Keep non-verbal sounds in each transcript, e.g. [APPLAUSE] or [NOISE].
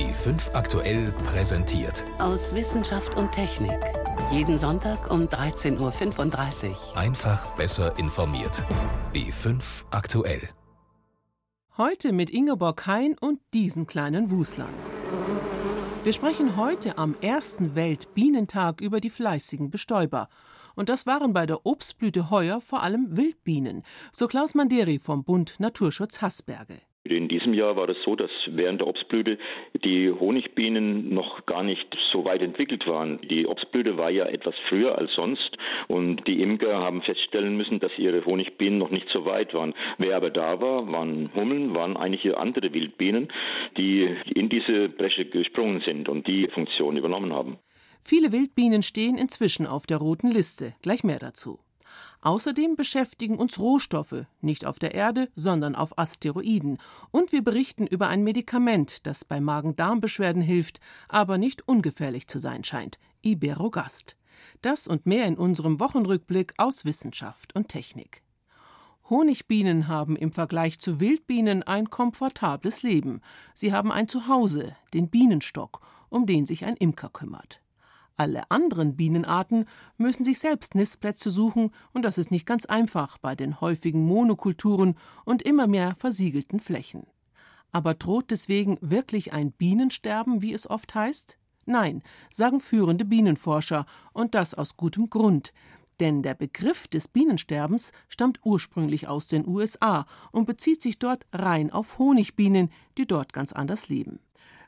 B5 aktuell präsentiert. Aus Wissenschaft und Technik. Jeden Sonntag um 13.35 Uhr. Einfach besser informiert. B5 aktuell. Heute mit Ingeborg Hein und diesen kleinen Wuslern. Wir sprechen heute am ersten Weltbienentag über die fleißigen Bestäuber. Und das waren bei der Obstblüte heuer vor allem Wildbienen, so Klaus Manderi vom Bund Naturschutz Haßberge. In diesem Jahr war es so, dass während der Obstblüte die Honigbienen noch gar nicht so weit entwickelt waren. Die Obstblüte war ja etwas früher als sonst und die Imker haben feststellen müssen, dass ihre Honigbienen noch nicht so weit waren. Wer aber da war, waren Hummeln, waren eigentlich andere Wildbienen, die in diese Bresche gesprungen sind und die Funktion übernommen haben. Viele Wildbienen stehen inzwischen auf der roten Liste. Gleich mehr dazu. Außerdem beschäftigen uns Rohstoffe, nicht auf der Erde, sondern auf Asteroiden. Und wir berichten über ein Medikament, das bei Magen-Darm-Beschwerden hilft, aber nicht ungefährlich zu sein scheint: Iberogast. Das und mehr in unserem Wochenrückblick aus Wissenschaft und Technik. Honigbienen haben im Vergleich zu Wildbienen ein komfortables Leben. Sie haben ein Zuhause, den Bienenstock, um den sich ein Imker kümmert. Alle anderen Bienenarten müssen sich selbst Nistplätze suchen, und das ist nicht ganz einfach bei den häufigen Monokulturen und immer mehr versiegelten Flächen. Aber droht deswegen wirklich ein Bienensterben, wie es oft heißt? Nein, sagen führende Bienenforscher, und das aus gutem Grund. Denn der Begriff des Bienensterbens stammt ursprünglich aus den USA und bezieht sich dort rein auf Honigbienen, die dort ganz anders leben.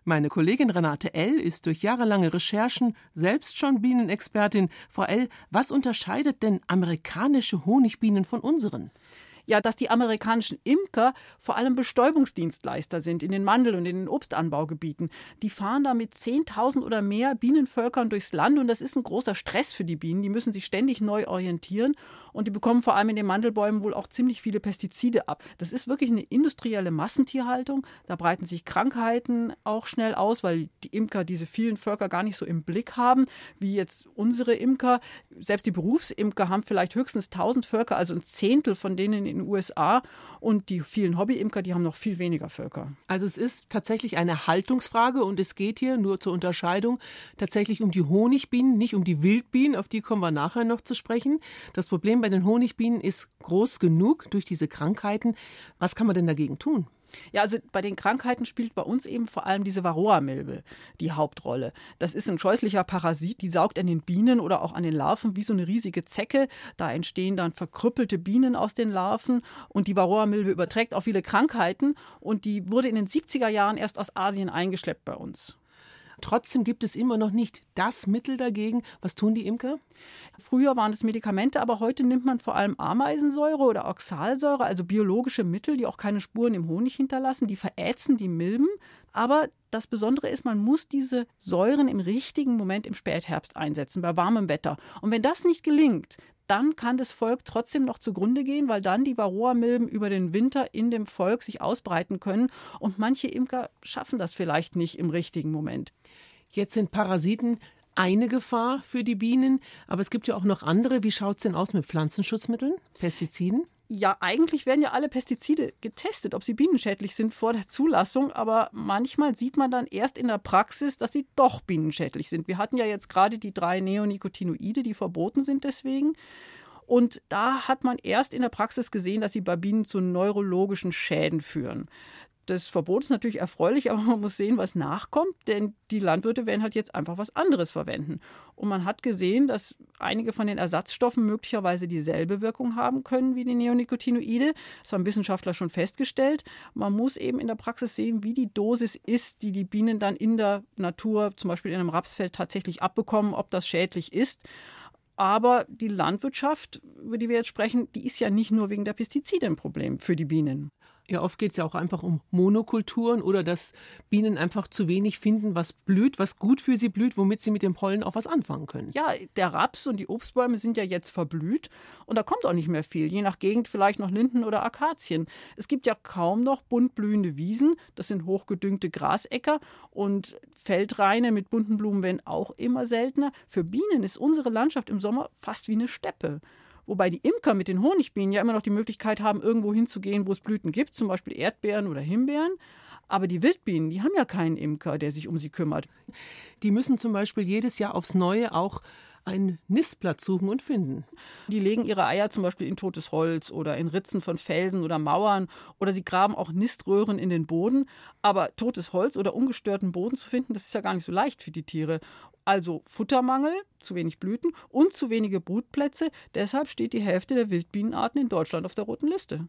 Meine Kollegin Renate L. ist durch jahrelange Recherchen selbst schon Bienenexpertin. Frau L., was unterscheidet denn amerikanische Honigbienen von unseren? Ja, dass die amerikanischen Imker vor allem Bestäubungsdienstleister sind in den Mandel- und in den Obstanbaugebieten. Die fahren da mit 10.000 oder mehr Bienenvölkern durchs Land und das ist ein großer Stress für die Bienen. Die müssen sich ständig neu orientieren und die bekommen vor allem in den Mandelbäumen wohl auch ziemlich viele Pestizide ab. Das ist wirklich eine industrielle Massentierhaltung. Da breiten sich Krankheiten auch schnell aus, weil die Imker diese vielen Völker gar nicht so im Blick haben, wie jetzt unsere Imker. Selbst die Berufsimker haben vielleicht höchstens 1000 Völker, also ein Zehntel von denen in den USA. Und die vielen Hobbyimker, die haben noch viel weniger Völker. Also es ist tatsächlich eine Haltungsfrage und es geht hier nur zur Unterscheidung tatsächlich um die Honigbienen, nicht um die Wildbienen, auf die kommen wir nachher noch zu sprechen. Das Problem bei den Honigbienen ist groß genug durch diese Krankheiten. Was kann man denn dagegen tun? Ja, also bei den Krankheiten spielt bei uns eben vor allem diese Varroa-Milbe die Hauptrolle. Das ist ein scheußlicher Parasit, die saugt an den Bienen oder auch an den Larven wie so eine riesige Zecke. Da entstehen dann verkrüppelte Bienen aus den Larven und die Varroa-Milbe überträgt auch viele Krankheiten und die wurde in den 70er Jahren erst aus Asien eingeschleppt bei uns. Trotzdem gibt es immer noch nicht das Mittel dagegen. Was tun die Imker? Früher waren es Medikamente, aber heute nimmt man vor allem Ameisensäure oder Oxalsäure, also biologische Mittel, die auch keine Spuren im Honig hinterlassen. Die verätzen die Milben. Aber das Besondere ist, man muss diese Säuren im richtigen Moment im Spätherbst einsetzen, bei warmem Wetter. Und wenn das nicht gelingt, dann kann das Volk trotzdem noch zugrunde gehen, weil dann die Varroa-Milben über den Winter in dem Volk sich ausbreiten können. Und manche Imker schaffen das vielleicht nicht im richtigen Moment. Jetzt sind Parasiten eine Gefahr für die Bienen, aber es gibt ja auch noch andere. Wie schaut es denn aus mit Pflanzenschutzmitteln, Pestiziden? Ja, eigentlich werden ja alle Pestizide getestet, ob sie bienenschädlich sind vor der Zulassung, aber manchmal sieht man dann erst in der Praxis, dass sie doch bienenschädlich sind. Wir hatten ja jetzt gerade die drei Neonicotinoide, die verboten sind deswegen. Und da hat man erst in der Praxis gesehen, dass sie bei Bienen zu neurologischen Schäden führen das Verbot ist natürlich erfreulich, [LAUGHS] aber man muss sehen, was nachkommt, denn die Landwirte werden halt jetzt einfach was anderes verwenden. Und man hat gesehen, dass einige von den Ersatzstoffen möglicherweise dieselbe Wirkung haben können wie die Neonicotinoide. Das haben Wissenschaftler schon festgestellt. Man muss eben in der Praxis sehen, wie die Dosis ist, die die Bienen dann in der Natur, zum Beispiel in einem Rapsfeld, tatsächlich abbekommen, ob das schädlich ist. Aber die Landwirtschaft, über die wir jetzt sprechen, die ist ja nicht nur wegen der Pestizide ein Problem für die Bienen. Ja, oft geht es ja auch einfach um Monokulturen oder dass Bienen einfach zu wenig finden, was blüht, was gut für sie blüht, womit sie mit dem Pollen auch was anfangen können. Ja, der Raps und die Obstbäume sind ja jetzt verblüht und da kommt auch nicht mehr viel. Je nach Gegend vielleicht noch Linden oder Akazien. Es gibt ja kaum noch bunt blühende Wiesen. Das sind hochgedüngte Grasäcker und Feldreine mit bunten Blumen werden auch immer seltener. Für Bienen ist unsere Landschaft im Sommer fast wie eine Steppe. Wobei die Imker mit den Honigbienen ja immer noch die Möglichkeit haben, irgendwo hinzugehen, wo es Blüten gibt, zum Beispiel Erdbeeren oder Himbeeren. Aber die Wildbienen, die haben ja keinen Imker, der sich um sie kümmert. Die müssen zum Beispiel jedes Jahr aufs Neue auch einen Nistplatz suchen und finden. Die legen ihre Eier zum Beispiel in totes Holz oder in Ritzen von Felsen oder Mauern oder sie graben auch Niströhren in den Boden. Aber totes Holz oder ungestörten Boden zu finden, das ist ja gar nicht so leicht für die Tiere. Also Futtermangel, zu wenig Blüten und zu wenige Brutplätze. Deshalb steht die Hälfte der Wildbienenarten in Deutschland auf der roten Liste.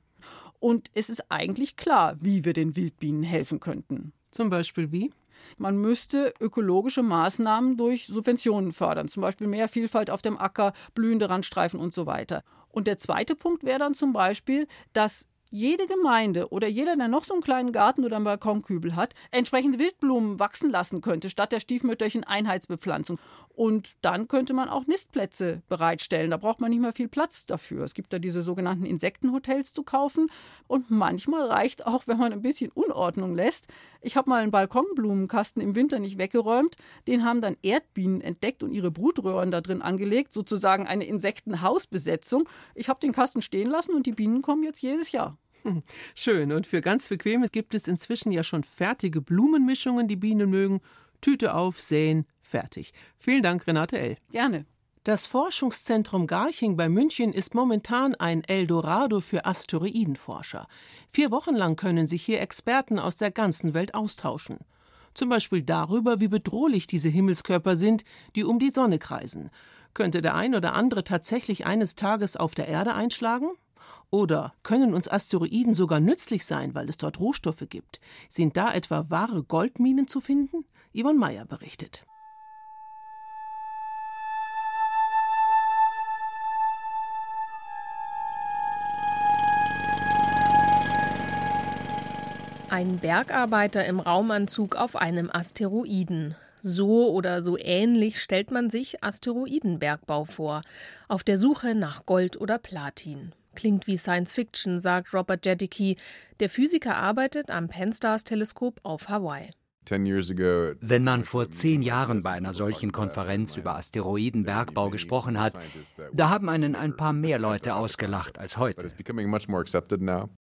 Und es ist eigentlich klar, wie wir den Wildbienen helfen könnten. Zum Beispiel wie? Man müsste ökologische Maßnahmen durch Subventionen fördern, zum Beispiel mehr Vielfalt auf dem Acker, blühende Randstreifen und so weiter. Und der zweite Punkt wäre dann zum Beispiel, dass jede Gemeinde oder jeder, der noch so einen kleinen Garten oder einen Balkonkübel hat, entsprechende Wildblumen wachsen lassen könnte, statt der stiefmütterlichen Einheitsbepflanzung. Und dann könnte man auch Nistplätze bereitstellen. Da braucht man nicht mehr viel Platz dafür. Es gibt da diese sogenannten Insektenhotels zu kaufen. Und manchmal reicht auch, wenn man ein bisschen Unordnung lässt. Ich habe mal einen Balkonblumenkasten im Winter nicht weggeräumt. Den haben dann Erdbienen entdeckt und ihre Brutröhren da drin angelegt. Sozusagen eine Insektenhausbesetzung. Ich habe den Kasten stehen lassen und die Bienen kommen jetzt jedes Jahr. [LAUGHS] Schön. Und für ganz bequem gibt es inzwischen ja schon fertige Blumenmischungen, die Bienen mögen. Tüte auf, säen, fertig. Vielen Dank, Renate L. Gerne. Das Forschungszentrum Garching bei München ist momentan ein Eldorado für Asteroidenforscher. Vier Wochen lang können sich hier Experten aus der ganzen Welt austauschen. Zum Beispiel darüber, wie bedrohlich diese Himmelskörper sind, die um die Sonne kreisen. Könnte der ein oder andere tatsächlich eines Tages auf der Erde einschlagen? Oder können uns Asteroiden sogar nützlich sein, weil es dort Rohstoffe gibt? Sind da etwa wahre Goldminen zu finden? Yvonne Meyer berichtet. Ein Bergarbeiter im Raumanzug auf einem Asteroiden. So oder so ähnlich stellt man sich Asteroidenbergbau vor, auf der Suche nach Gold oder Platin. Klingt wie Science Fiction, sagt Robert Jedicke. Der Physiker arbeitet am Pan-STARRS-Teleskop auf Hawaii. Wenn man vor zehn Jahren bei einer solchen Konferenz über Asteroidenbergbau gesprochen hat, da haben einen ein paar mehr Leute ausgelacht als heute.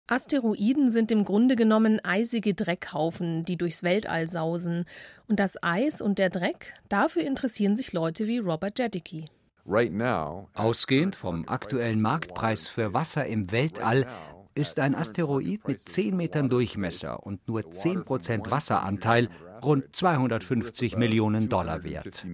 Asteroiden sind im Grunde genommen eisige Dreckhaufen, die durchs Weltall sausen. Und das Eis und der Dreck, dafür interessieren sich Leute wie Robert Jedicke. Ausgehend vom aktuellen Marktpreis für Wasser im Weltall ist ein Asteroid mit 10 Metern Durchmesser und nur 10 Prozent Wasseranteil rund 250 Millionen Dollar wert.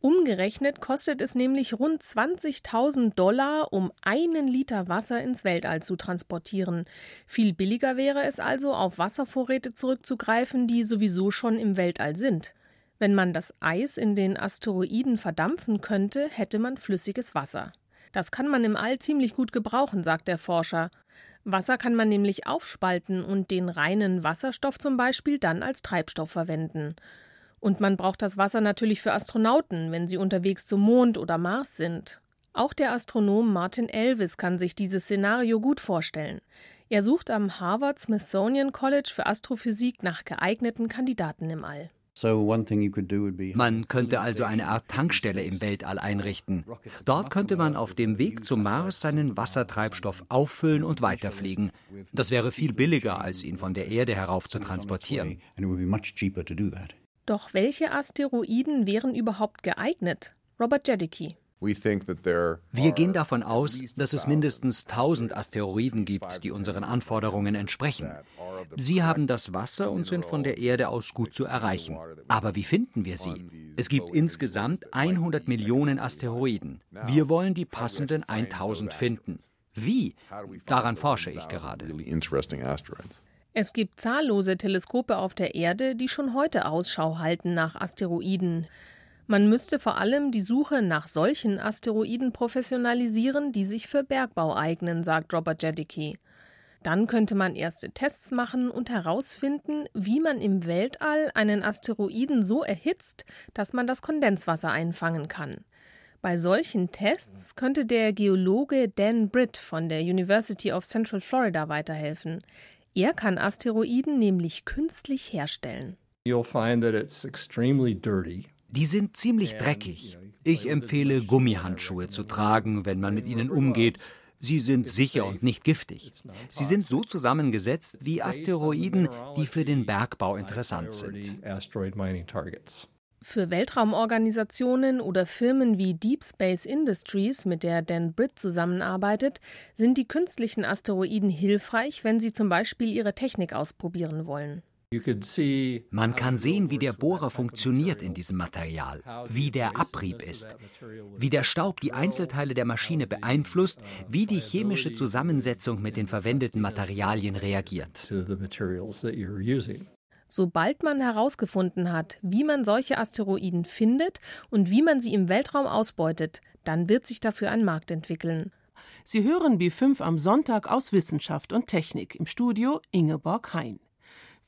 Umgerechnet kostet es nämlich rund 20.000 Dollar, um einen Liter Wasser ins Weltall zu transportieren. Viel billiger wäre es also, auf Wasservorräte zurückzugreifen, die sowieso schon im Weltall sind. Wenn man das Eis in den Asteroiden verdampfen könnte, hätte man flüssiges Wasser. Das kann man im All ziemlich gut gebrauchen, sagt der Forscher. Wasser kann man nämlich aufspalten und den reinen Wasserstoff zum Beispiel dann als Treibstoff verwenden. Und man braucht das Wasser natürlich für Astronauten, wenn sie unterwegs zum Mond oder Mars sind. Auch der Astronom Martin Elvis kann sich dieses Szenario gut vorstellen. Er sucht am Harvard Smithsonian College für Astrophysik nach geeigneten Kandidaten im All. Man könnte also eine Art Tankstelle im Weltall einrichten. Dort könnte man auf dem Weg zum Mars seinen Wassertreibstoff auffüllen und weiterfliegen. Das wäre viel billiger, als ihn von der Erde herauf zu transportieren. Doch welche Asteroiden wären überhaupt geeignet? Robert Jedicke. Wir gehen davon aus, dass es mindestens 1000 Asteroiden gibt, die unseren Anforderungen entsprechen. Sie haben das Wasser und sind von der Erde aus gut zu erreichen. Aber wie finden wir sie? Es gibt insgesamt 100 Millionen Asteroiden. Wir wollen die passenden 1000 finden. Wie? Daran forsche ich gerade. Es gibt zahllose Teleskope auf der Erde, die schon heute Ausschau halten nach Asteroiden. Man müsste vor allem die Suche nach solchen Asteroiden professionalisieren, die sich für Bergbau eignen, sagt Robert Jedicke. Dann könnte man erste Tests machen und herausfinden, wie man im Weltall einen Asteroiden so erhitzt, dass man das Kondenswasser einfangen kann. Bei solchen Tests könnte der Geologe Dan Britt von der University of Central Florida weiterhelfen. Er kann Asteroiden nämlich künstlich herstellen. You'll find that it's extremely dirty. Die sind ziemlich dreckig. Ich empfehle, Gummihandschuhe zu tragen, wenn man mit ihnen umgeht. Sie sind sicher und nicht giftig. Sie sind so zusammengesetzt wie Asteroiden, die für den Bergbau interessant sind. Für Weltraumorganisationen oder Firmen wie Deep Space Industries, mit der Dan Britt zusammenarbeitet, sind die künstlichen Asteroiden hilfreich, wenn sie zum Beispiel ihre Technik ausprobieren wollen. Man kann sehen, wie der Bohrer funktioniert in diesem Material, wie der Abrieb ist, wie der Staub die Einzelteile der Maschine beeinflusst, wie die chemische Zusammensetzung mit den verwendeten Materialien reagiert. Sobald man herausgefunden hat, wie man solche Asteroiden findet und wie man sie im Weltraum ausbeutet, dann wird sich dafür ein Markt entwickeln. Sie hören B5 am Sonntag aus Wissenschaft und Technik im Studio Ingeborg Hein.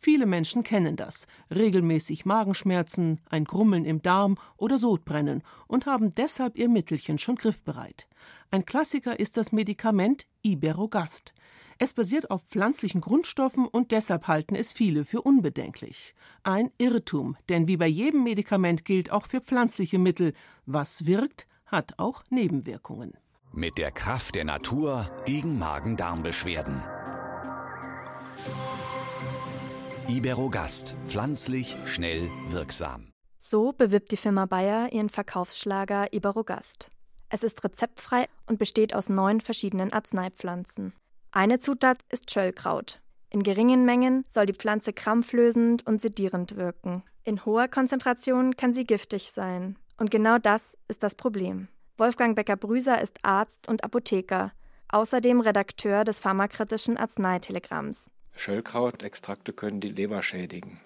Viele Menschen kennen das. Regelmäßig Magenschmerzen, ein Grummeln im Darm oder Sodbrennen und haben deshalb ihr Mittelchen schon griffbereit. Ein Klassiker ist das Medikament Iberogast. Es basiert auf pflanzlichen Grundstoffen und deshalb halten es viele für unbedenklich. Ein Irrtum, denn wie bei jedem Medikament gilt auch für pflanzliche Mittel, was wirkt, hat auch Nebenwirkungen. Mit der Kraft der Natur gegen Magen-Darm-Beschwerden. Iberogast. Pflanzlich, schnell, wirksam. So bewirbt die Firma Bayer ihren Verkaufsschlager Iberogast. Es ist rezeptfrei und besteht aus neun verschiedenen Arzneipflanzen. Eine Zutat ist Schöllkraut. In geringen Mengen soll die Pflanze krampflösend und sedierend wirken. In hoher Konzentration kann sie giftig sein. Und genau das ist das Problem. Wolfgang Becker-Brüser ist Arzt und Apotheker, außerdem Redakteur des pharmakritischen Arzneitelegramms. Schöllkrautextrakte können die Leber schädigen.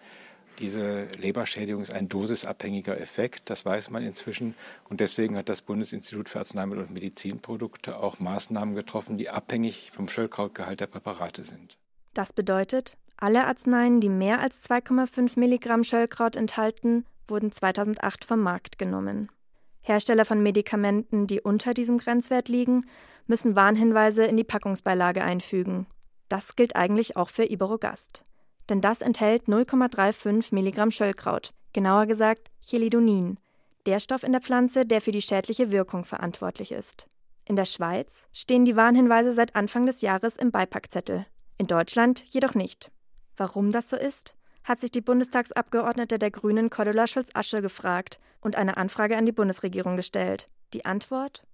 Diese Leberschädigung ist ein dosisabhängiger Effekt, das weiß man inzwischen. Und deswegen hat das Bundesinstitut für Arzneimittel und Medizinprodukte auch Maßnahmen getroffen, die abhängig vom Schöllkrautgehalt der Präparate sind. Das bedeutet, alle Arzneien, die mehr als 2,5 Milligramm Schöllkraut enthalten, wurden 2008 vom Markt genommen. Hersteller von Medikamenten, die unter diesem Grenzwert liegen, müssen Warnhinweise in die Packungsbeilage einfügen das gilt eigentlich auch für Iberogast. Denn das enthält 0,35 Milligramm Schöllkraut, genauer gesagt Chelidonin, der Stoff in der Pflanze, der für die schädliche Wirkung verantwortlich ist. In der Schweiz stehen die Warnhinweise seit Anfang des Jahres im Beipackzettel, in Deutschland jedoch nicht. Warum das so ist, hat sich die Bundestagsabgeordnete der Grünen Cordula Schulz-Asche gefragt und eine Anfrage an die Bundesregierung gestellt. Die Antwort?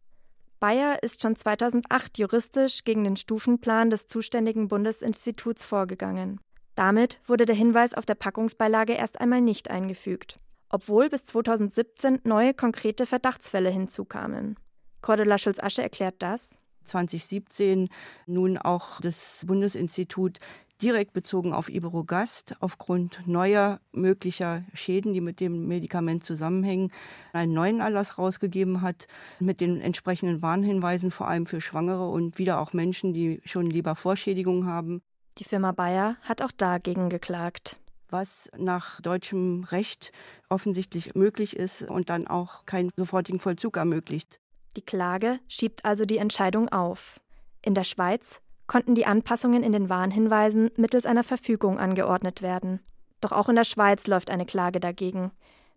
Bayer ist schon 2008 juristisch gegen den Stufenplan des zuständigen Bundesinstituts vorgegangen. Damit wurde der Hinweis auf der Packungsbeilage erst einmal nicht eingefügt, obwohl bis 2017 neue konkrete Verdachtsfälle hinzukamen. Cordula Schulz-Asche erklärt das. 2017 nun auch das Bundesinstitut direkt bezogen auf Iberogast aufgrund neuer möglicher Schäden, die mit dem Medikament zusammenhängen, einen neuen Erlass rausgegeben hat mit den entsprechenden Warnhinweisen, vor allem für Schwangere und wieder auch Menschen, die schon lieber Vorschädigungen haben. Die Firma Bayer hat auch dagegen geklagt was nach deutschem Recht offensichtlich möglich ist und dann auch keinen sofortigen Vollzug ermöglicht. Die Klage schiebt also die Entscheidung auf. In der Schweiz konnten die Anpassungen in den Warnhinweisen mittels einer Verfügung angeordnet werden. Doch auch in der Schweiz läuft eine Klage dagegen.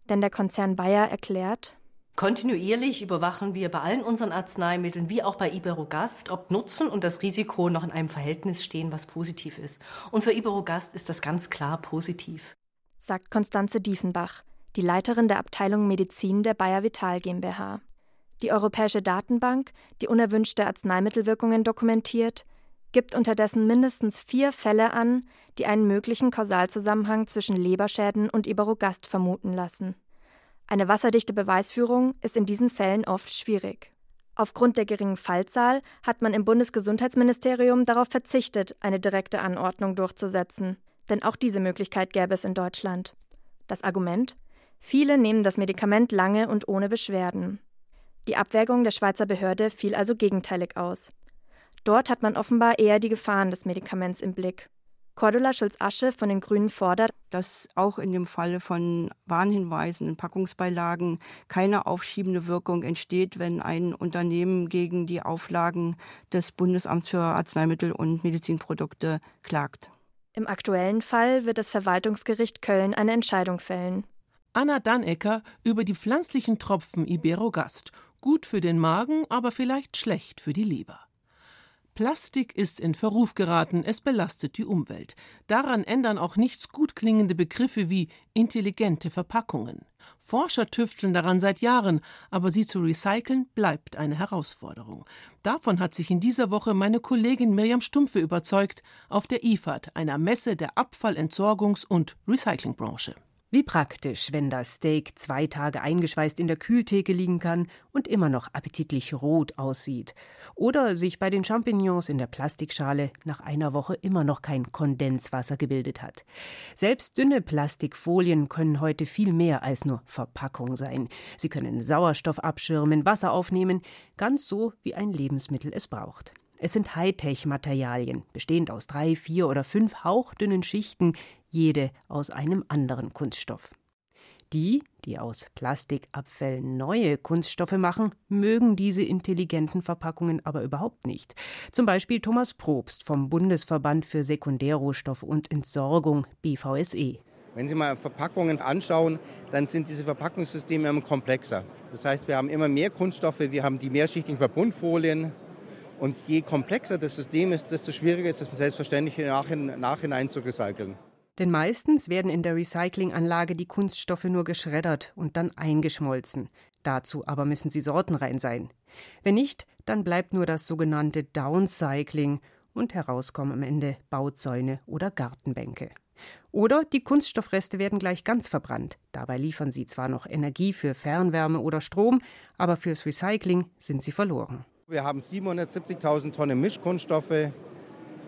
Denn der Konzern Bayer erklärt, Kontinuierlich überwachen wir bei allen unseren Arzneimitteln, wie auch bei Iberogast, ob Nutzen und das Risiko noch in einem Verhältnis stehen, was positiv ist. Und für Iberogast ist das ganz klar positiv. Sagt Konstanze Diefenbach, die Leiterin der Abteilung Medizin der Bayer Vital GmbH. Die europäische Datenbank, die unerwünschte Arzneimittelwirkungen dokumentiert, gibt unterdessen mindestens vier Fälle an, die einen möglichen Kausalzusammenhang zwischen Leberschäden und Iberogast vermuten lassen. Eine wasserdichte Beweisführung ist in diesen Fällen oft schwierig. Aufgrund der geringen Fallzahl hat man im Bundesgesundheitsministerium darauf verzichtet, eine direkte Anordnung durchzusetzen, denn auch diese Möglichkeit gäbe es in Deutschland. Das Argument? Viele nehmen das Medikament lange und ohne Beschwerden. Die Abwägung der Schweizer Behörde fiel also gegenteilig aus. Dort hat man offenbar eher die Gefahren des Medikaments im Blick. Cordula Schulz-Asche von den Grünen fordert, dass auch in dem Falle von Warnhinweisen in Packungsbeilagen keine aufschiebende Wirkung entsteht, wenn ein Unternehmen gegen die Auflagen des Bundesamts für Arzneimittel und Medizinprodukte klagt. Im aktuellen Fall wird das Verwaltungsgericht Köln eine Entscheidung fällen. Anna Dannecker über die pflanzlichen Tropfen Iberogast. Gut für den Magen, aber vielleicht schlecht für die Leber. Plastik ist in Verruf geraten, es belastet die Umwelt. Daran ändern auch nichts gut klingende Begriffe wie intelligente Verpackungen. Forscher tüfteln daran seit Jahren, aber sie zu recyceln bleibt eine Herausforderung. Davon hat sich in dieser Woche meine Kollegin Mirjam Stumpfe überzeugt auf der IFAD, einer Messe der Abfallentsorgungs- und Recyclingbranche. Wie praktisch, wenn das Steak zwei Tage eingeschweißt in der Kühltheke liegen kann und immer noch appetitlich rot aussieht. Oder sich bei den Champignons in der Plastikschale nach einer Woche immer noch kein Kondenswasser gebildet hat. Selbst dünne Plastikfolien können heute viel mehr als nur Verpackung sein. Sie können Sauerstoff abschirmen, Wasser aufnehmen, ganz so wie ein Lebensmittel es braucht. Es sind Hightech-Materialien, bestehend aus drei, vier oder fünf hauchdünnen Schichten, jede aus einem anderen Kunststoff. Die, die aus Plastikabfällen neue Kunststoffe machen, mögen diese intelligenten Verpackungen aber überhaupt nicht. Zum Beispiel Thomas Probst vom Bundesverband für Sekundärrohstoffe und Entsorgung BVSE. Wenn Sie mal Verpackungen anschauen, dann sind diese Verpackungssysteme immer komplexer. Das heißt, wir haben immer mehr Kunststoffe, wir haben die mehrschichtigen Verbundfolien. Und je komplexer das System ist, desto schwieriger ist es selbstverständlich im Nachhinein zu recyceln. Denn meistens werden in der Recyclinganlage die Kunststoffe nur geschreddert und dann eingeschmolzen. Dazu aber müssen sie sortenrein sein. Wenn nicht, dann bleibt nur das sogenannte Downcycling und herauskommen am Ende Bauzäune oder Gartenbänke. Oder die Kunststoffreste werden gleich ganz verbrannt. Dabei liefern sie zwar noch Energie für Fernwärme oder Strom, aber fürs Recycling sind sie verloren. Wir haben 770.000 Tonnen Mischkunststoffe,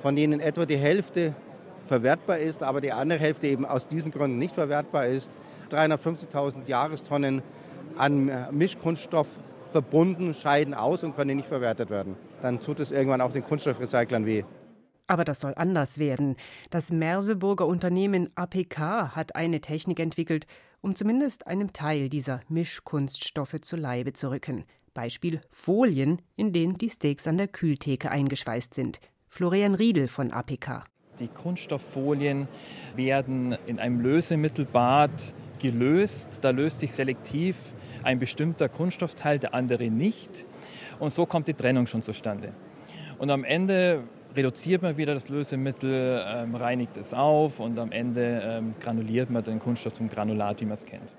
von denen etwa die Hälfte verwertbar ist, aber die andere Hälfte eben aus diesen Gründen nicht verwertbar ist. 350.000 Jahrestonnen an Mischkunststoff verbunden scheiden aus und können nicht verwertet werden. Dann tut es irgendwann auch den Kunststoffrecyclern weh. Aber das soll anders werden. Das Merseburger Unternehmen APK hat eine Technik entwickelt, um zumindest einem Teil dieser Mischkunststoffe zu Leibe zu rücken. Beispiel Folien, in denen die Steaks an der Kühltheke eingeschweißt sind. Florian Riedel von APK. Die Kunststofffolien werden in einem Lösemittelbad gelöst. Da löst sich selektiv ein bestimmter Kunststoffteil, der andere nicht. Und so kommt die Trennung schon zustande. Und am Ende reduziert man wieder das Lösemittel, ähm, reinigt es auf und am Ende ähm, granuliert man den Kunststoff zum Granulat, wie man es kennt.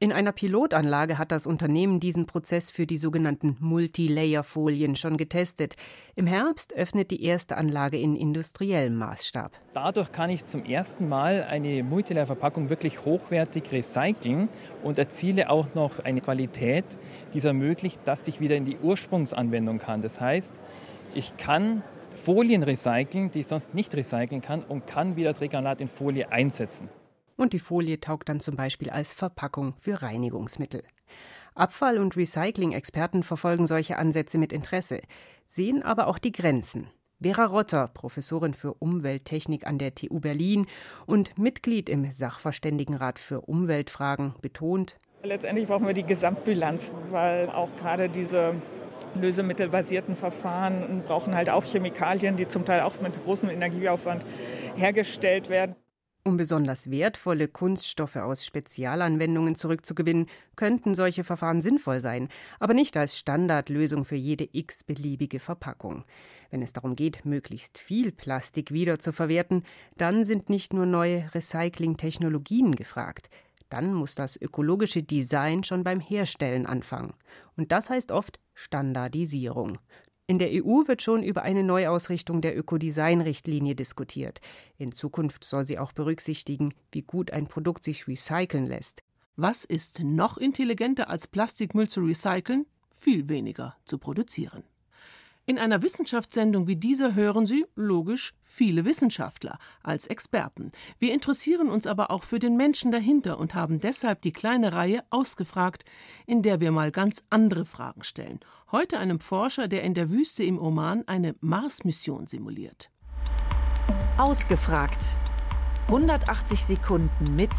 In einer Pilotanlage hat das Unternehmen diesen Prozess für die sogenannten Multilayer-Folien schon getestet. Im Herbst öffnet die erste Anlage in industriellem Maßstab. Dadurch kann ich zum ersten Mal eine Multilayer-Verpackung wirklich hochwertig recyceln und erziele auch noch eine Qualität, die es ermöglicht, dass ich wieder in die Ursprungsanwendung kann. Das heißt, ich kann Folien recyceln, die ich sonst nicht recyceln kann und kann wieder das Regranulat in Folie einsetzen und die Folie taugt dann zum Beispiel als Verpackung für Reinigungsmittel. Abfall- und Recycling-Experten verfolgen solche Ansätze mit Interesse, sehen aber auch die Grenzen. Vera Rotter, Professorin für Umwelttechnik an der TU Berlin und Mitglied im Sachverständigenrat für Umweltfragen, betont, Letztendlich brauchen wir die Gesamtbilanz, weil auch gerade diese lösemittelbasierten Verfahren brauchen halt auch Chemikalien, die zum Teil auch mit großem Energieaufwand hergestellt werden. Um besonders wertvolle Kunststoffe aus Spezialanwendungen zurückzugewinnen, könnten solche Verfahren sinnvoll sein, aber nicht als Standardlösung für jede x-beliebige Verpackung. Wenn es darum geht, möglichst viel Plastik wieder zu verwerten, dann sind nicht nur neue Recycling-Technologien gefragt. Dann muss das ökologische Design schon beim Herstellen anfangen. Und das heißt oft Standardisierung. In der EU wird schon über eine Neuausrichtung der Ökodesign-Richtlinie diskutiert. In Zukunft soll sie auch berücksichtigen, wie gut ein Produkt sich recyceln lässt. Was ist noch intelligenter als Plastikmüll zu recyceln? Viel weniger zu produzieren. In einer Wissenschaftssendung wie dieser hören Sie, logisch, viele Wissenschaftler als Experten. Wir interessieren uns aber auch für den Menschen dahinter und haben deshalb die kleine Reihe ausgefragt, in der wir mal ganz andere Fragen stellen. Heute einem Forscher, der in der Wüste im Oman eine Mars-Mission simuliert. Ausgefragt. 180 Sekunden mit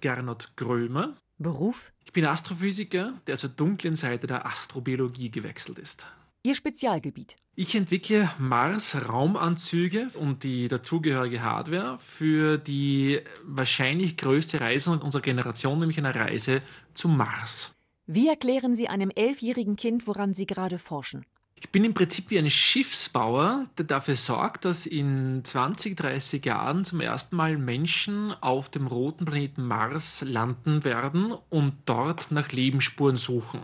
Gernot Grömer. Beruf? Ich bin Astrophysiker, der zur dunklen Seite der Astrobiologie gewechselt ist. Ihr Spezialgebiet? Ich entwickle Mars-Raumanzüge und die dazugehörige Hardware für die wahrscheinlich größte Reise unserer Generation, nämlich eine Reise zum Mars. Wie erklären Sie einem elfjährigen Kind, woran Sie gerade forschen? Ich bin im Prinzip wie ein Schiffsbauer, der dafür sorgt, dass in 20, 30 Jahren zum ersten Mal Menschen auf dem roten Planeten Mars landen werden und dort nach Lebensspuren suchen.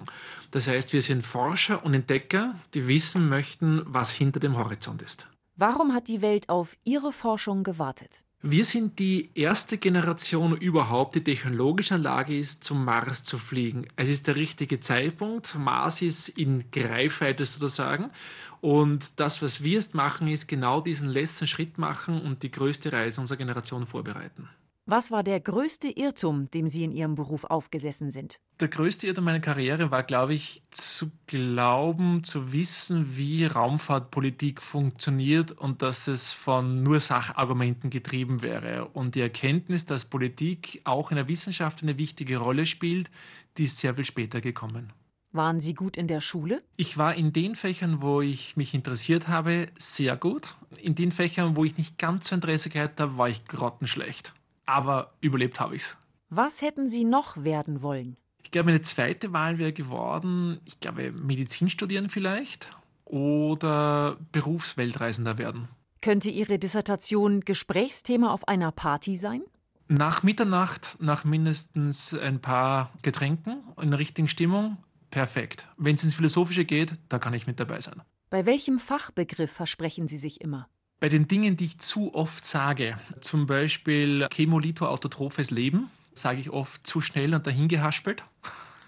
Das heißt, wir sind Forscher und Entdecker, die wissen möchten, was hinter dem Horizont ist. Warum hat die Welt auf Ihre Forschung gewartet? Wir sind die erste Generation überhaupt, die technologisch in der Lage ist, zum Mars zu fliegen. Es ist der richtige Zeitpunkt. Mars ist in Greifweite sozusagen. Und das, was wir jetzt machen, ist genau diesen letzten Schritt machen und die größte Reise unserer Generation vorbereiten. Was war der größte Irrtum, dem Sie in Ihrem Beruf aufgesessen sind? Der größte Irrtum meiner Karriere war, glaube ich, zu glauben, zu wissen, wie Raumfahrtpolitik funktioniert und dass es von nur Sachargumenten getrieben wäre. Und die Erkenntnis, dass Politik auch in der Wissenschaft eine wichtige Rolle spielt, die ist sehr viel später gekommen. Waren Sie gut in der Schule? Ich war in den Fächern, wo ich mich interessiert habe, sehr gut. In den Fächern, wo ich nicht ganz so Interesse gehabt habe, war ich grottenschlecht aber überlebt habe ich es. Was hätten Sie noch werden wollen? Ich glaube, meine zweite Wahl wäre geworden, ich glaube, Medizin studieren vielleicht oder Berufsweltreisender werden. Könnte Ihre Dissertation Gesprächsthema auf einer Party sein? Nach Mitternacht, nach mindestens ein paar Getränken in der richtigen Stimmung, perfekt. Wenn es ins Philosophische geht, da kann ich mit dabei sein. Bei welchem Fachbegriff versprechen Sie sich immer? Bei den Dingen, die ich zu oft sage, zum Beispiel Chemolithoautotrophes Leben, sage ich oft zu schnell und dahingehaspelt.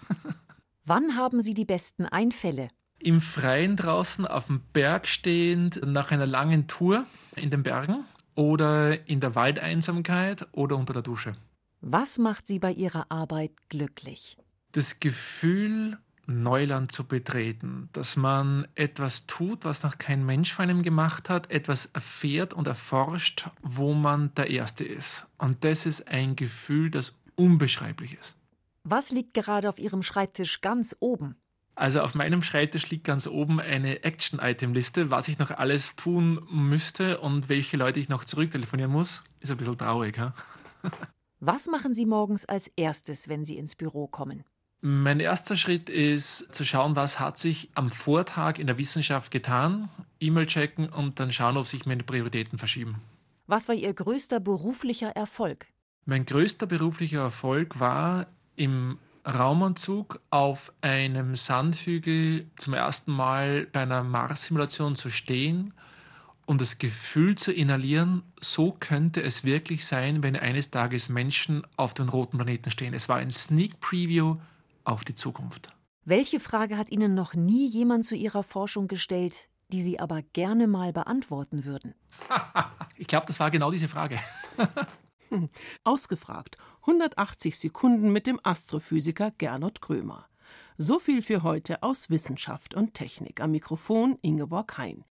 [LAUGHS] Wann haben Sie die besten Einfälle? Im Freien draußen, auf dem Berg stehend, nach einer langen Tour in den Bergen oder in der Waldeinsamkeit oder unter der Dusche. Was macht Sie bei Ihrer Arbeit glücklich? Das Gefühl, Neuland zu betreten, dass man etwas tut, was noch kein Mensch vor einem gemacht hat, etwas erfährt und erforscht, wo man der Erste ist. Und das ist ein Gefühl, das unbeschreiblich ist. Was liegt gerade auf Ihrem Schreibtisch ganz oben? Also auf meinem Schreibtisch liegt ganz oben eine Action-Item-Liste, was ich noch alles tun müsste und welche Leute ich noch zurücktelefonieren muss. Ist ein bisschen traurig, ha? was machen Sie morgens als erstes, wenn Sie ins Büro kommen? Mein erster Schritt ist zu schauen, was hat sich am Vortag in der Wissenschaft getan, E-Mail checken und dann schauen, ob sich meine Prioritäten verschieben. Was war Ihr größter beruflicher Erfolg? Mein größter beruflicher Erfolg war im Raumanzug auf einem Sandhügel zum ersten Mal bei einer Mars-Simulation zu stehen und das Gefühl zu inhalieren, so könnte es wirklich sein, wenn eines Tages Menschen auf dem roten Planeten stehen. Es war ein Sneak Preview auf die Zukunft. Welche Frage hat Ihnen noch nie jemand zu Ihrer Forschung gestellt, die Sie aber gerne mal beantworten würden? [LAUGHS] ich glaube, das war genau diese Frage. Ausgefragt. 180 Sekunden mit dem Astrophysiker Gernot Krömer. So viel für heute aus Wissenschaft und Technik. Am Mikrofon Ingeborg Hein.